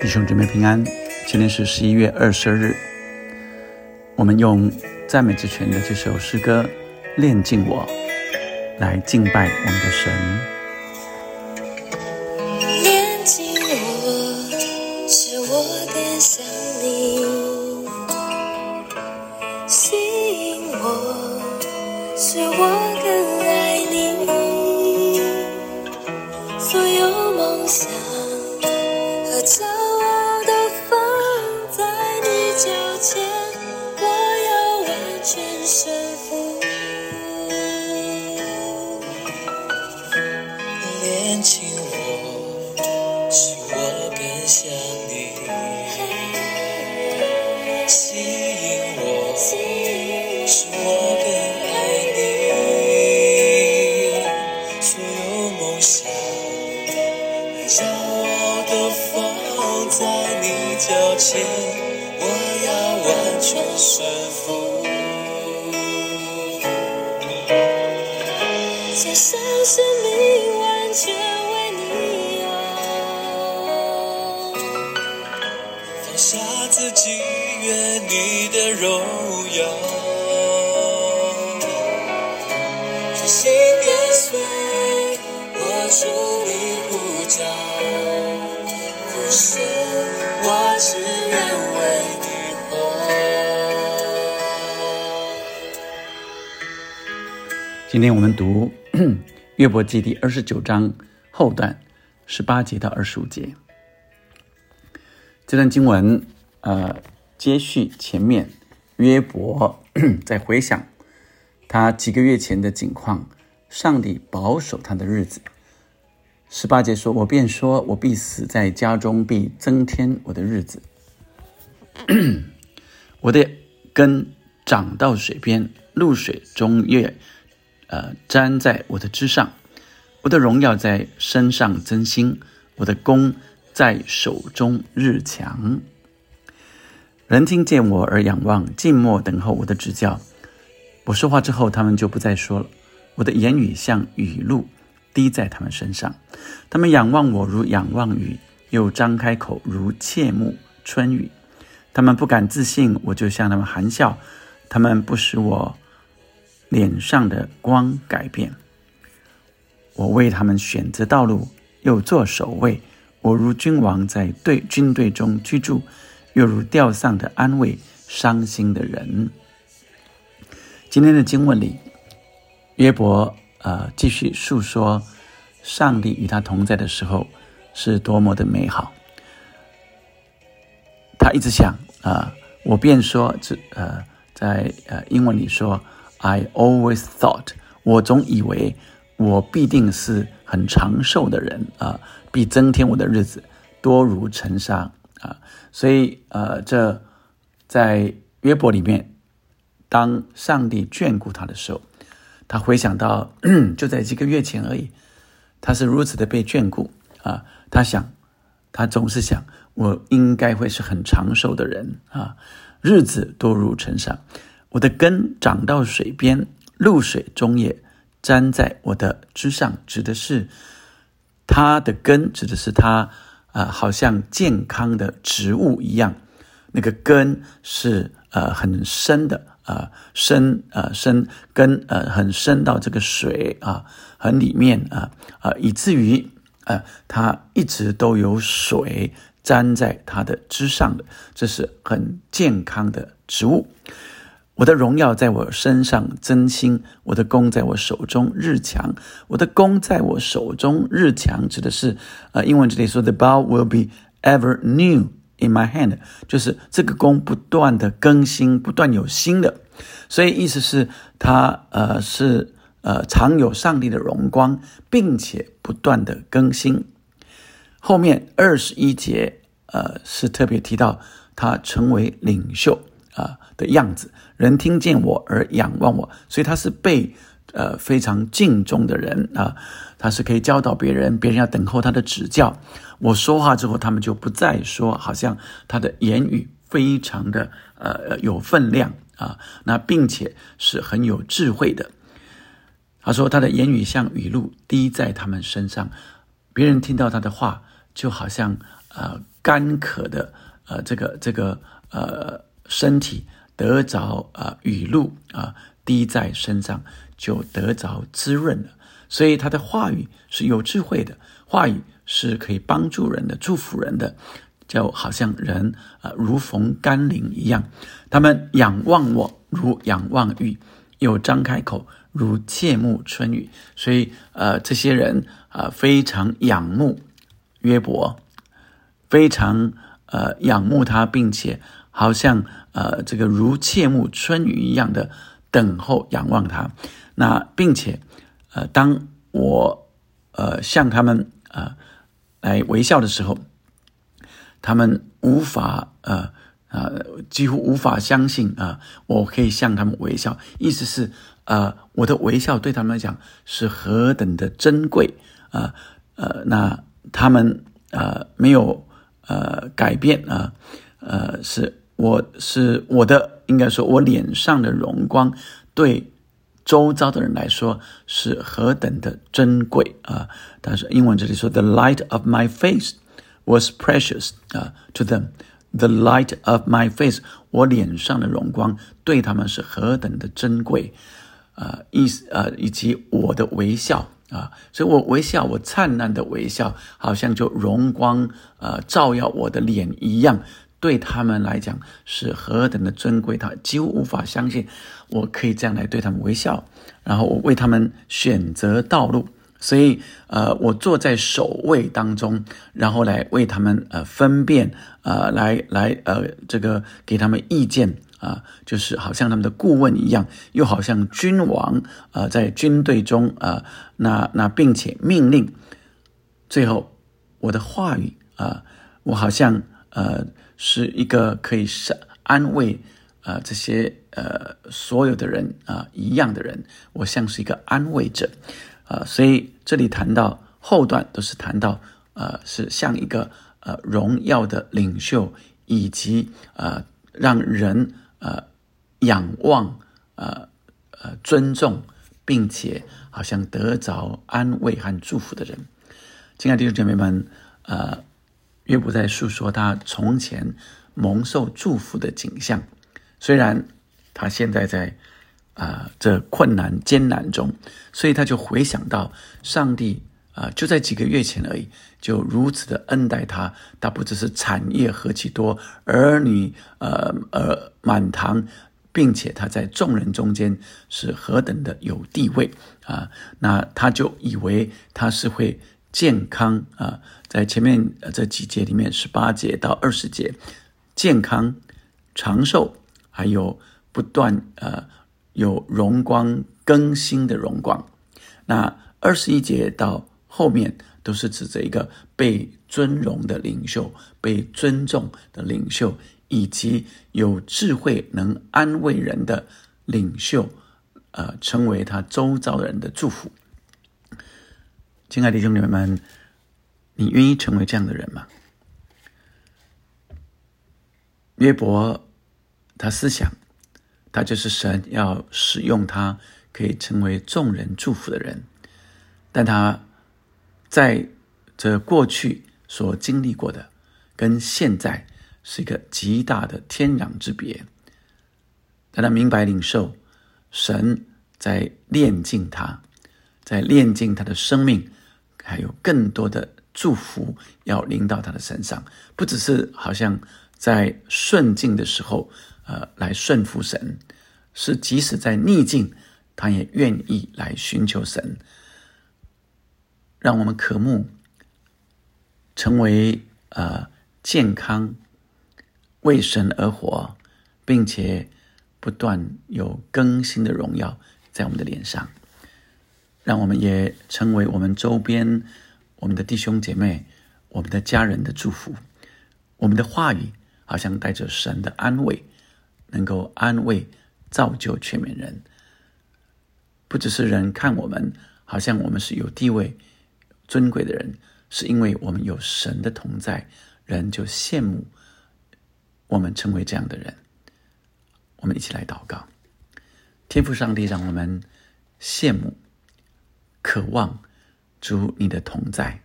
弟兄姊妹平安，今天是十一月二十日。我们用赞美之泉的这首诗歌《炼净我》来敬拜我们的神。炼净我，使我更像你；吸引我，使我全顺服。献上生命，完全为你哦。放下自己，愿你的荣耀。专心跟随，我主你呼召，今天我们读 约伯记第二十九章后段十八节到二十五节。这段经文，呃，接续前面约伯 在回想他几个月前的境况，上帝保守他的日子。十八节说：“我便说，我必死在家中，必增添我的日子。我的根长到水边，露水中月，呃，粘在我的枝上。我的荣耀在身上增新，我的弓在手中日强。人听见我而仰望，静默等候我的指教。我说话之后，他们就不再说了。我的言语像雨露滴在他们身上，他们仰望我如仰望雨，又张开口如切慕春雨。他们不敢自信，我就向他们含笑。他们不使我脸上的光改变。我为他们选择道路，又做守卫。我如君王在队军队中居住，又如吊丧的安慰伤心的人。今天的经文里，约伯呃继续述说上帝与他同在的时候是多么的美好。他一直想啊、我便说这呃在呃英文里说，I always thought，我总以为我必定是很长寿的人啊、必增添我的日子多如尘沙啊、所以呃这在约伯里面，当上帝眷顾他的时候，他回想到就在几个月前而已，他是如此的被眷顾啊、他想，他总是想，我应该会是很长寿的人啊，日子多如尘沙，我的根长到水边，露水中也粘在我的枝上，指的是它的根，指的是它啊、呃好像健康的植物一样，那个根是呃很深的啊、呃深呃深根呃很深到这个水啊、很里面啊啊、以至于呃它一直都有水粘在它的枝上的，这是很健康的植物。我的荣耀在我身上增新，我的弓在我手中日强。我的弓在我手中日强，指的是呃，英文这里说 “the bow will be ever new in my hand”，就是这个弓不断的更新，不断有新的。所以意思是它呃是呃常有上帝的荣光，并且不断的更新。后面二十一节，呃，是特别提到他成为领袖啊、的样子，人听见我而仰望我，所以他是被呃非常敬重的人啊、他是可以教导别人，别人要等候他的指教。我说话之后，他们就不再说，好像他的言语非常的呃有分量啊，那并且是很有智慧的。他说他的言语像雨露滴在他们身上，别人听到他的话就好像呃干渴的呃这个这个呃身体得着啊雨露啊滴在身上就得着滋润了。所以他的话语是有智慧的，话语是可以帮助人的、祝福人的，就好像人啊如逢甘霖一样。他们仰望我如仰望玉，又张开口如切慕春雨。所以呃，这些人啊非常仰慕约伯，非常呃仰慕他，并且好像呃这个如切慕春雨一样的等候仰望他。那并且。呃，当我呃向他们呃来微笑的时候，他们无法呃呃几乎无法相信啊，我可以向他们微笑。意思是呃我的微笑对他们来讲是何等的珍贵啊呃那他们呃没有呃改变啊呃是我是我的应该说我脸上的荣光对。周遭的人来说是何等的珍贵啊！但是英文这里说，“The light of my face was precious 啊，to them。The light of my face，我脸上的荣光对他们是何等的珍贵啊！意思啊，以及我的微笑啊，所以我微笑，我灿烂的微笑，好像就荣光啊照耀我的脸一样。对他们来讲是何等的尊贵，他几乎无法相信我可以这样来对他们微笑，然后我为他们选择道路，所以呃，我坐在首位当中，然后来为他们呃分辨呃来来呃这个给他们意见啊，就是好像他们的顾问一样，又好像君王啊在军队中啊，那那并且命令，最后我的话语啊，我好像呃。是一个可以是安慰呃这些呃所有的人啊一样的人，我像是一个安慰者啊，所以这里谈到后段都是谈到呃是像一个呃荣耀的领袖，以及呃让人呃仰望呃呃尊重，并且好像得着安慰和祝福的人。亲爱的弟兄姐妹们，呃。约伯在诉说他从前蒙受祝福的景象，虽然他现在在啊这困难艰难中，所以他就回想到上帝啊就在几个月前而已，就如此的恩待他。他不只是产业何其多，儿女呃呃满堂，并且他在众人中间是何等的有地位啊！那他就以为他是会。健康啊，在前面这几节里面，十八节到二十节，健康、长寿，还有不断呃有荣光更新的荣光。那二十一节到后面都是指着一个被尊荣的领袖、被尊重的领袖，以及有智慧能安慰人的领袖，呃，成为他周遭人的祝福。亲爱的兄姊妹们，你愿意成为这样的人吗？约伯，他思想，他就是神要使用他，可以成为众人祝福的人。但他在这过去所经历过的，跟现在是一个极大的天壤之别。但他明白领受神在炼净他，在炼净他的生命。还有更多的祝福要临到他的身上，不只是好像在顺境的时候，呃，来顺服神，是即使在逆境，他也愿意来寻求神，让我们渴慕成为呃健康为神而活，并且不断有更新的荣耀在我们的脸上。让我们也成为我们周边、我们的弟兄姐妹、我们的家人的祝福。我们的话语好像带着神的安慰，能够安慰、造就全面人。不只是人看我们，好像我们是有地位、尊贵的人，是因为我们有神的同在，人就羡慕我们成为这样的人。我们一起来祷告，天父上帝，让我们羡慕。渴望主你的同在，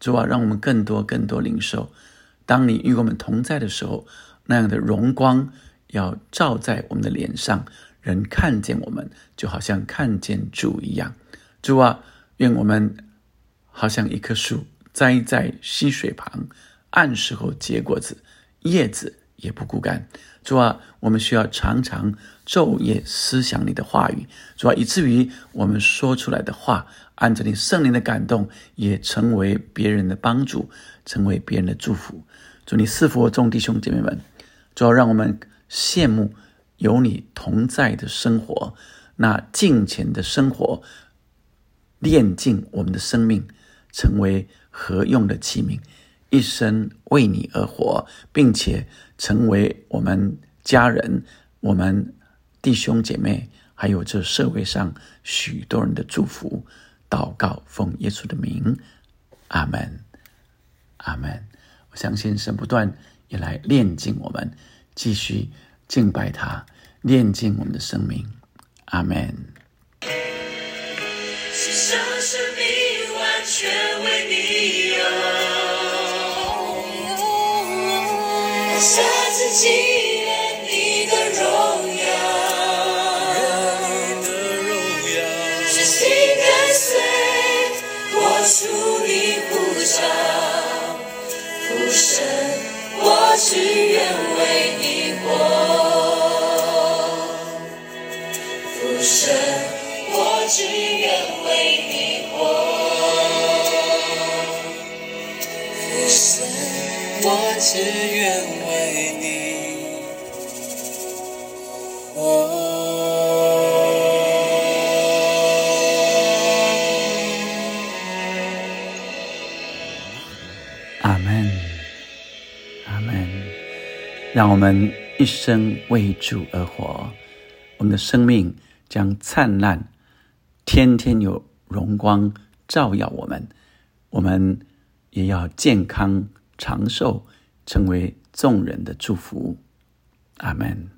主啊，让我们更多更多领受。当你与我们同在的时候，那样的荣光要照在我们的脸上，人看见我们，就好像看见主一样。主啊，愿我们好像一棵树栽在溪水旁，按时候结果子，叶子也不孤单。主啊，我们需要常常昼夜思想你的话语，主啊，以至于我们说出来的话，按着你圣灵的感动，也成为别人的帮助，成为别人的祝福。祝你赐福众弟兄姐妹们，主要让我们羡慕有你同在的生活，那敬虔的生活，炼尽我们的生命，成为合用的器皿。一生为你而活，并且成为我们家人、我们弟兄姐妹，还有这社会上许多人的祝福。祷告，奉耶稣的名，阿门，阿门。我相信神不断也来炼净我们，继续敬拜他，炼净我们的生命。阿门。祭了你的荣耀，你的荣耀，真心跟随，我属你呼召。浮生，我只愿为你活。浮生，我只愿为你活。浮生，我只愿。门，阿门。让我们一生为主而活，我们的生命将灿烂，天天有荣光照耀我们。我们也要健康长寿，成为众人的祝福。阿门。